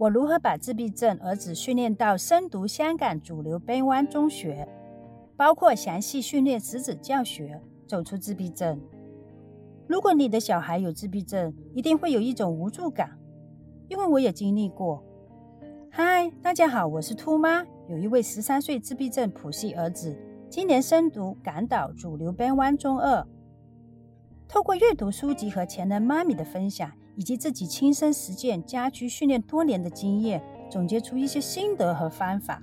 我如何把自闭症儿子训练到深读香港主流边湾中学，包括详细训练识字教学，走出自闭症。如果你的小孩有自闭症，一定会有一种无助感，因为我也经历过。嗨，大家好，我是兔妈，有一位十三岁自闭症谱系儿子，今年深读港岛主流边湾中二。透过阅读书籍和前人妈咪的分享，以及自己亲身实践家居训练多年的经验，总结出一些心得和方法。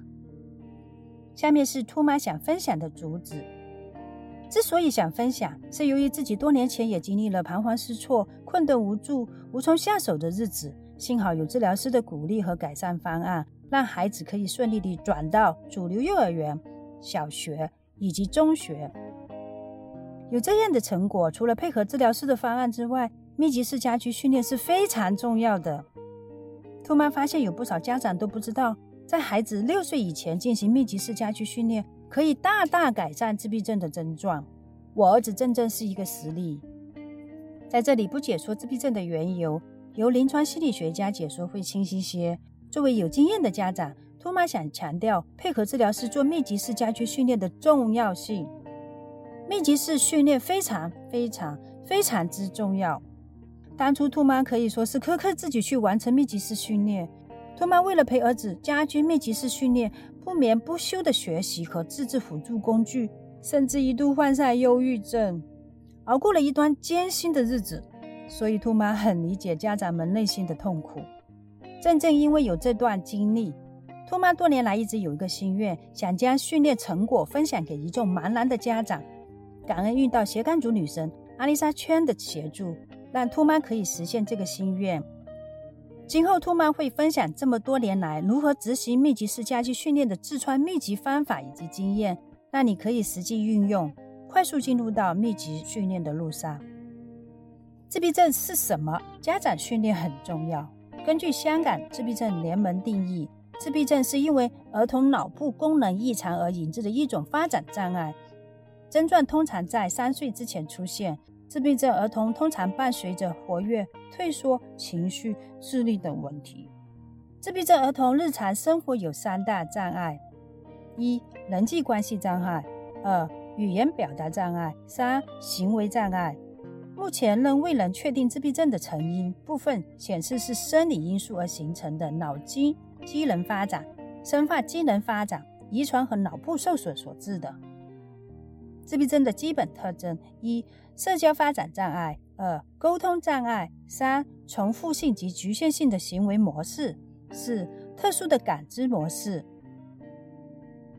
下面是兔妈想分享的主旨。之所以想分享，是由于自己多年前也经历了彷徨失措、困顿无助、无从下手的日子。幸好有治疗师的鼓励和改善方案，让孩子可以顺利地转到主流幼儿园、小学以及中学。有这样的成果，除了配合治疗师的方案之外，密集式家居训练是非常重要的。兔妈发现有不少家长都不知道，在孩子六岁以前进行密集式家居训练。可以大大改善自闭症的症状。我儿子正正是一个实例。在这里不解说自闭症的缘由，由临床心理学家解说会清晰些。作为有经验的家长，兔妈想强调配合治疗师做密集式家居训练的重要性。密集式训练非常非常非常之重要。当初兔妈可以说是苛刻自己去完成密集式训练。兔妈为了陪儿子家居密集式训练，不眠不休的学习和自制辅助工具，甚至一度患上忧郁症，熬过了一段艰辛的日子。所以兔妈很理解家长们内心的痛苦。正正因为有这段经历，兔妈多年来一直有一个心愿，想将训练成果分享给一众茫然的家长。感恩遇到斜杠族女神阿丽莎圈的协助，让兔妈可以实现这个心愿。今后兔妈会分享这么多年来如何执行密集式家居训练的痔疮密集方法以及经验，让你可以实际运用，快速进入到密集训练的路上。自闭症是什么？家长训练很重要。根据香港自闭症联盟定义，自闭症是因为儿童脑部功能异常而引致的一种发展障碍，症状通常在三岁之前出现。自闭症儿童通常伴随着活跃、退缩、情绪、智力等问题。自闭症儿童日常生活有三大障碍：一、人际关系障碍；二、语言表达障碍；三、行为障碍。目前仍未能确定自闭症的成因，部分显示是生理因素而形成的脑筋机能发展、生化机能发展、遗传和脑部受损所致的。自闭症的基本特征：一、社交发展障碍；二、沟通障碍；三、重复性及局限性的行为模式；四、特殊的感知模式。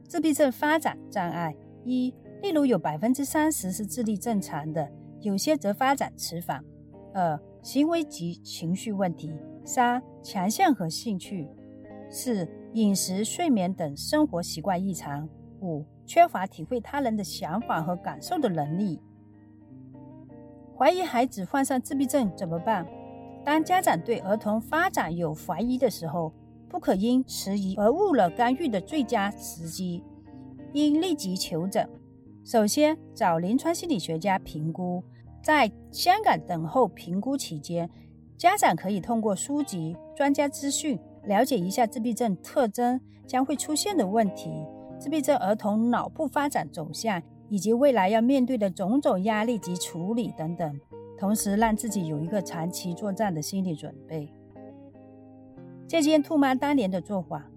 自闭症发展障碍：一、例如有百分之三十是智力正常的，有些则发展迟缓；二、行为及情绪问题；三、强项和兴趣；四、饮食、睡眠等生活习惯异常；五。缺乏体会他人的想法和感受的能力。怀疑孩子患上自闭症怎么办？当家长对儿童发展有怀疑的时候，不可因迟疑而误了干预的最佳时机，应立即求诊。首先找临床心理学家评估。在香港等候评估期间，家长可以通过书籍、专家资讯了解一下自闭症特征将会出现的问题。自闭症儿童脑部发展走向，以及未来要面对的种种压力及处理等等，同时让自己有一个长期作战的心理准备。借鉴兔妈当年的做法，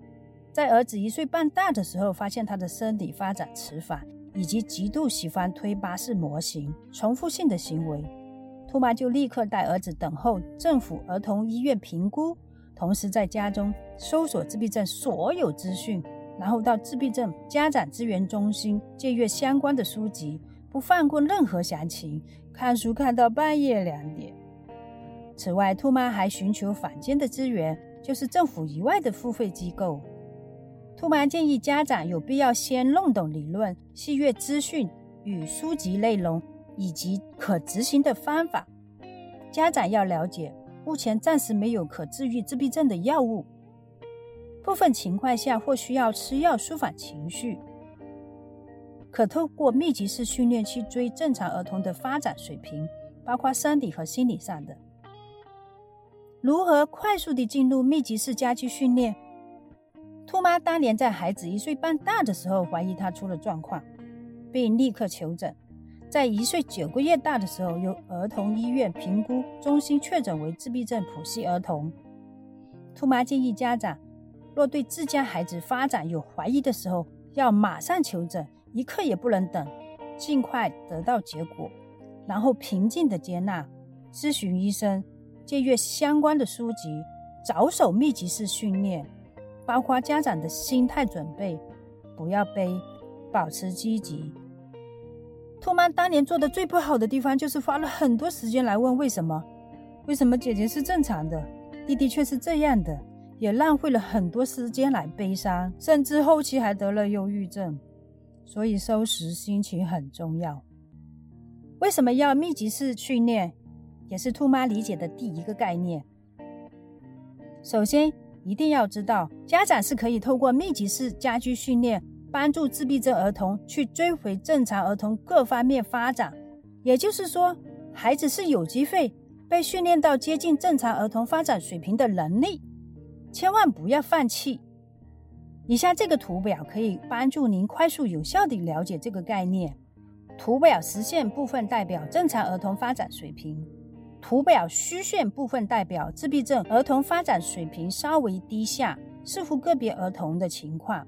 在儿子一岁半大的时候，发现他的生理发展迟缓，以及极度喜欢推巴士模型、重复性的行为，兔妈就立刻带儿子等候政府儿童医院评估，同时在家中搜索自闭症所有资讯。然后到自闭症家长资源中心借阅相关的书籍，不放过任何详情，看书看到半夜两点。此外，兔妈还寻求坊间的资源，就是政府以外的付费机构。兔妈建议家长有必要先弄懂理论，细阅资讯与书籍内容，以及可执行的方法。家长要了解，目前暂时没有可治愈自闭症的药物。部分情况下或需要吃药舒缓情绪，可透过密集式训练去追正常儿童的发展水平，包括生理和心理上的。如何快速地进入密集式家居训练？兔妈当年在孩子一岁半大的时候，怀疑他出了状况，并立刻求诊。在一岁九个月大的时候，由儿童医院评估中心确诊为自闭症谱系儿童。兔妈建议家长，若对自家孩子发展有怀疑的时候，要马上求诊，一刻也不能等，尽快得到结果，然后平静的接纳，咨询医生，借阅相关的书籍，着手密集式训练，包括家长的心态准备，不要悲，保持积极。兔妈当年做的最不好的地方，就是花了很多时间来问为什么，为什么姐姐是正常的，弟弟却是这样的。也浪费了很多时间来悲伤，甚至后期还得了忧郁症。所以收拾心情很重要。为什么要密集式训练？也是兔妈理解的第一个概念。首先，一定要知道，家长是可以透过密集式家居训练，帮助自闭症儿童去追回正常儿童各方面发展。也就是说，孩子是有机会被训练到接近正常儿童发展水平的能力。千万不要放弃。以下这个图表可以帮助您快速有效地了解这个概念。图表实线部分代表正常儿童发展水平，图表虚线部分代表自闭症儿童发展水平稍微低下，视乎个别儿童的情况。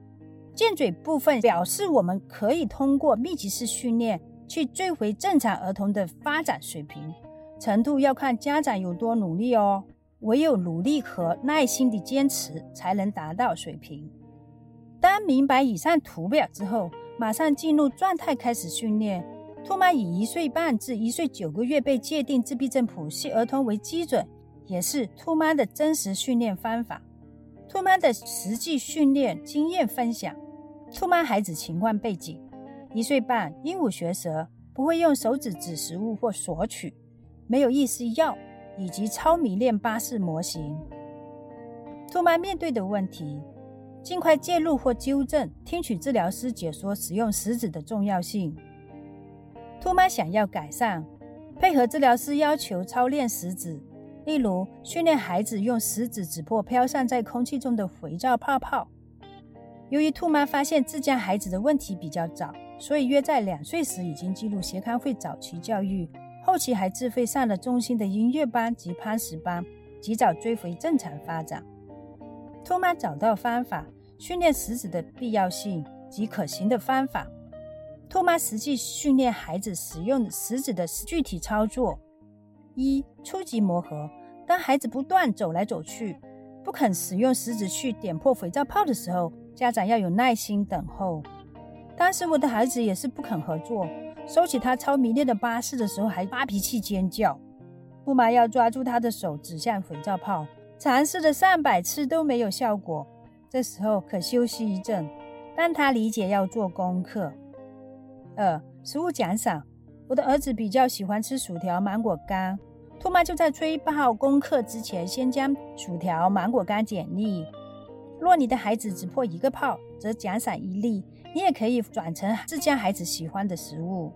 箭嘴部分表示我们可以通过密集式训练去追回正常儿童的发展水平，程度要看家长有多努力哦。唯有努力和耐心的坚持，才能达到水平。当明白以上图表之后，马上进入状态开始训练。兔妈以一岁半至一岁九个月被界定自闭症谱系儿童为基准，也是兔妈的真实训练方法。兔妈的实际训练经验分享：兔妈孩子情况背景，一岁半，鹦鹉学舌，不会用手指指食物或索取，没有意识要。以及超迷恋巴士模型，兔妈面对的问题：尽快介入或纠正，听取治疗师解说使用食指的重要性。兔妈想要改善，配合治疗师要求操练食指，例如训练孩子用食指指破飘散在空气中的肥皂泡泡。由于兔妈发现自家孩子的问题比较早，所以约在两岁时已经进入协康会早期教育。后期还自费上了中心的音乐班及攀石班，及早追回正常发展。兔妈找到方法，训练食指的必要性及可行的方法。兔妈实际训练孩子使用食指的具体操作：一、初级磨合。当孩子不断走来走去，不肯使用食指去点破肥皂泡的时候，家长要有耐心等候。当时我的孩子也是不肯合作。收起他超迷恋的巴士的时候，还发脾气尖叫。兔妈要抓住他的手，指向肥皂泡，尝试了上百次都没有效果。这时候可休息一阵，让他理解要做功课。二、食物奖赏。我的儿子比较喜欢吃薯条、芒果干。兔妈就在吹泡功课之前，先将薯条、芒果干奖励。若你的孩子只破一个泡，则奖赏一粒。你也可以转成自家孩子喜欢的食物。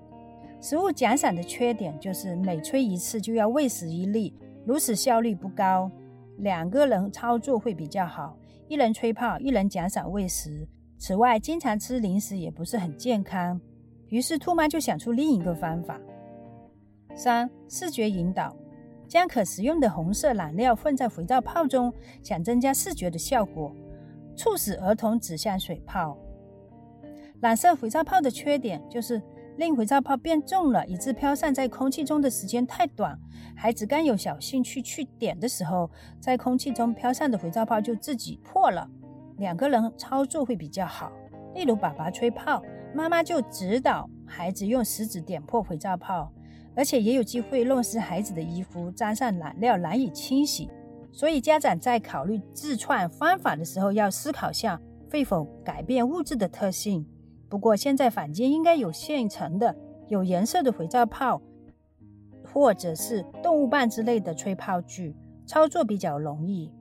食物奖赏的缺点就是每吹一次就要喂食一粒，如此效率不高。两个人操作会比较好，一人吹泡，一人奖赏喂食。此外，经常吃零食也不是很健康。于是兔妈就想出另一个方法：三、视觉引导，将可食用的红色染料混在肥皂泡中，想增加视觉的效果，促使儿童指向水泡。染色肥皂泡的缺点就是令肥皂泡变重了，以致飘散在空气中的时间太短。孩子刚有小兴趣去点的时候，在空气中飘散的肥皂泡就自己破了。两个人操作会比较好，例如爸爸吹泡，妈妈就指导孩子用食指点破肥皂泡，而且也有机会弄湿孩子的衣服，沾上染料难以清洗。所以家长在考虑自创方法的时候，要思考下会否改变物质的特性。不过现在坊间应该有现成的有颜色的肥皂泡，或者是动物棒之类的吹泡具，操作比较容易。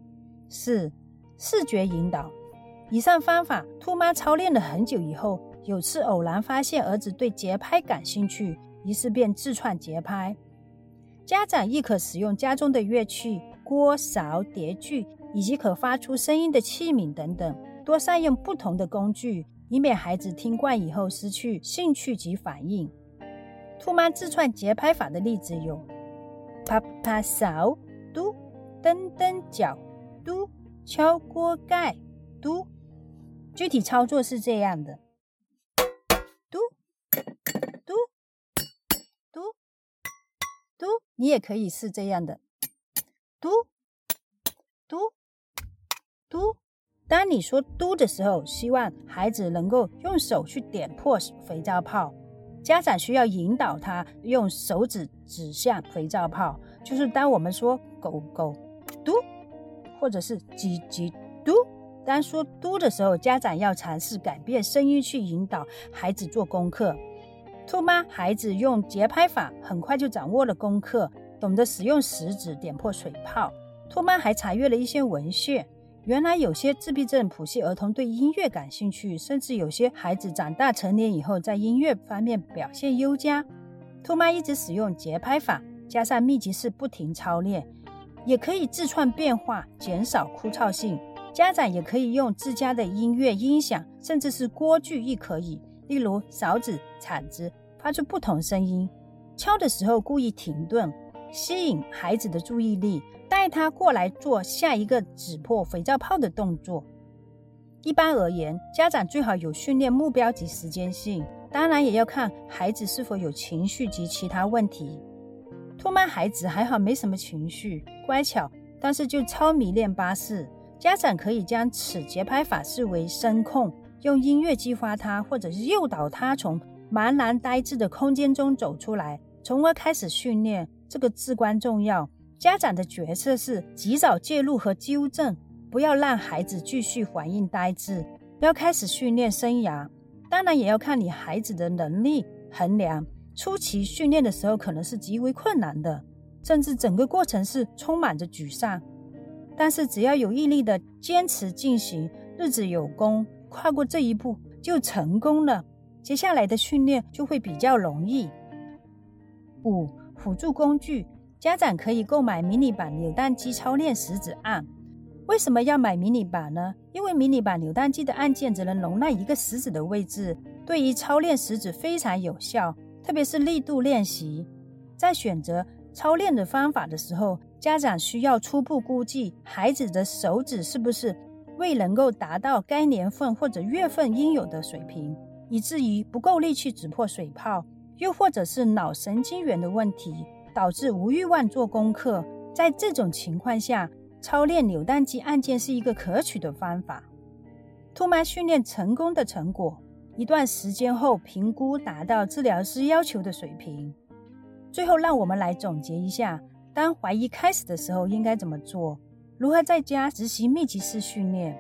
四、视觉引导。以上方法，兔妈操练了很久以后，有次偶然发现儿子对节拍感兴趣，于是便自创节拍。家长亦可使用家中的乐器，锅、勺、碟具以及可发出声音的器皿等等，多善用不同的工具，以免孩子听惯以后失去兴趣及反应。兔妈自创节拍法的例子有：啪啪勺、嘟蹬蹬脚、嘟敲锅盖、嘟。具体操作是这样的：嘟嘟嘟嘟。你也可以是这样的：嘟嘟嘟嘟。当你说“嘟”的时候，希望孩子能够用手去点破肥皂泡。家长需要引导他用手指指向肥皂泡，就是当我们说“狗狗嘟”或者是“叽叽嘟”，当说“嘟”的时候，家长要尝试改变声音去引导孩子做功课。兔妈孩子用节拍法，很快就掌握了功课，懂得使用食指点破水泡。兔妈还查阅了一些文献。原来有些自闭症谱系儿童对音乐感兴趣，甚至有些孩子长大成年以后在音乐方面表现优佳。兔妈一直使用节拍法，加上密集式不停操练，也可以自创变化，减少枯燥性。家长也可以用自家的音乐音响，甚至是锅具亦可以，例如勺子、铲子，发出不同声音。敲的时候故意停顿，吸引孩子的注意力。带他过来做下一个指破肥皂泡的动作。一般而言，家长最好有训练目标及时间性，当然也要看孩子是否有情绪及其他问题。兔妈孩子还好，没什么情绪，乖巧，但是就超迷恋巴士。家长可以将此节拍法视为声控，用音乐激发他，或者诱导他从茫然呆滞的空间中走出来，从而开始训练。这个至关重要。家长的角色是及早介入和纠正，不要让孩子继续反应呆滞，要开始训练生涯。当然也要看你孩子的能力衡量。初期训练的时候可能是极为困难的，甚至整个过程是充满着沮丧。但是只要有毅力的坚持进行，日子有功，跨过这一步就成功了。接下来的训练就会比较容易。五辅助工具。家长可以购买迷你版扭蛋机操练食指按。为什么要买迷你版呢？因为迷你版扭蛋机的按键只能容纳一个食指的位置，对于操练食指非常有效，特别是力度练习。在选择操练的方法的时候，家长需要初步估计孩子的手指是不是未能够达到该年份或者月份应有的水平，以至于不够力去指破水泡，又或者是脑神经元的问题。导致无欲望做功课，在这种情况下，操练扭蛋机按键是一个可取的方法。兔妈训练成功的成果，一段时间后评估达到治疗师要求的水平。最后，让我们来总结一下：当怀疑开始的时候应该怎么做？如何在家执行密集式训练？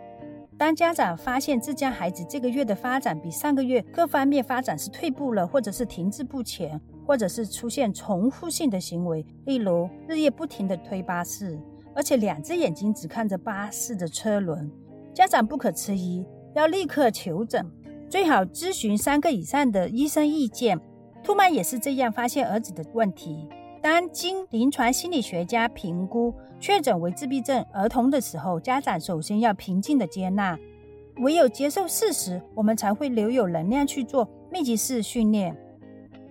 当家长发现自家孩子这个月的发展比上个月各方面发展是退步了，或者是停滞不前。或者是出现重复性的行为，例如日夜不停地推巴士，而且两只眼睛只看着巴士的车轮。家长不可迟疑，要立刻求诊，最好咨询三个以上的医生意见。兔妈也是这样发现儿子的问题。当经临床心理学家评估确诊为自闭症儿童的时候，家长首先要平静的接纳，唯有接受事实，我们才会留有能量去做密集式训练。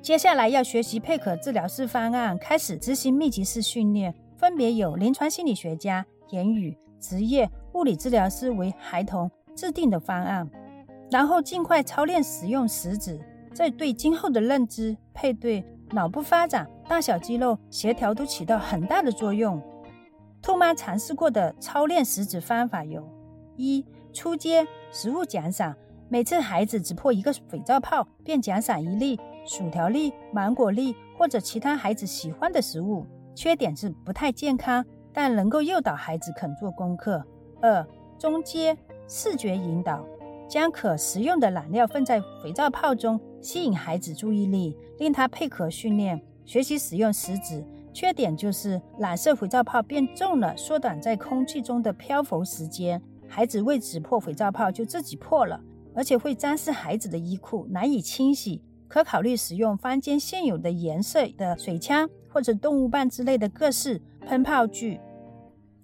接下来要学习配合治疗师方案，开始执行密集式训练，分别有临床心理学家、言语、职业、物理治疗师为孩童制定的方案，然后尽快操练使用食指，这对今后的认知、配对、脑部发展、大小肌肉协调都起到很大的作用。兔妈尝试过的操练食指方法有：一、初阶食物奖赏，每次孩子只破一个肥皂泡，便奖赏一粒。薯条粒、芒果粒或者其他孩子喜欢的食物，缺点是不太健康，但能够诱导孩子肯做功课。二、中阶视觉引导，将可食用的染料放在肥皂泡中，吸引孩子注意力，令他配合训练，学习使用食指。缺点就是染色肥皂泡变重了，缩短在空气中的漂浮时间，孩子未指破肥皂泡就自己破了，而且会沾湿孩子的衣裤，难以清洗。可考虑使用坊间现有的颜色的水枪或者动物棒之类的各式喷泡具。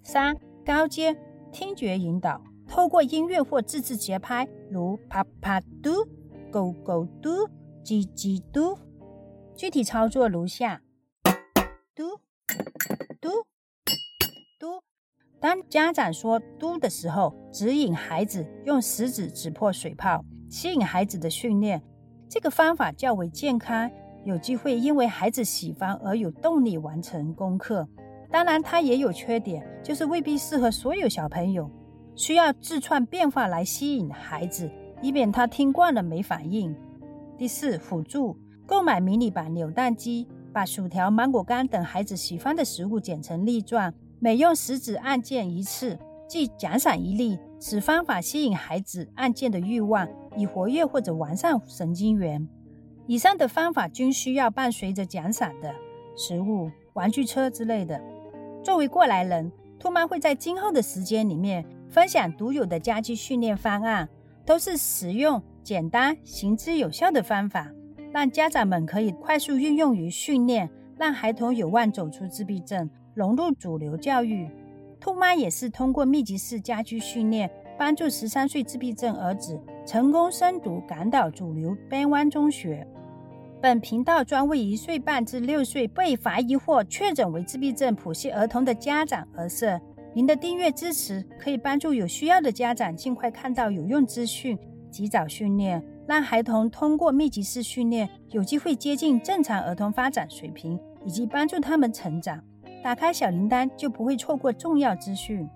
三、高阶听觉引导，透过音乐或自制节拍，如啪啪嘟、狗狗嘟、叽叽嘟。具体操作如下：嘟嘟嘟。当家长说“嘟”的时候，指引孩子用食指指破水泡，吸引孩子的训练。这个方法较为健康，有机会因为孩子喜欢而有动力完成功课。当然，它也有缺点，就是未必适合所有小朋友，需要自创变化来吸引孩子，以免他听惯了没反应。第四，辅助购买迷你版扭蛋机，把薯条、芒果干等孩子喜欢的食物剪成粒状。每用食指按键一次，即奖赏一粒。此方法吸引孩子按键的欲望，以活跃或者完善神经元。以上的方法均需要伴随着奖赏的食物、玩具车之类的。作为过来人，兔妈会在今后的时间里面分享独有的家居训练方案，都是实用、简单、行之有效的方法，让家长们可以快速运用于训练，让孩童有望走出自闭症。融入主流教育，兔妈也是通过密集式家居训练，帮助十三岁自闭症儿子成功升读港岛主流边湾中学。本频道专为一岁半至六岁被怀疑或确诊为自闭症谱系儿童的家长而设。您的订阅支持可以帮助有需要的家长尽快看到有用资讯，及早训练，让孩童通过密集式训练有机会接近正常儿童发展水平，以及帮助他们成长。打开小铃铛，就不会错过重要资讯。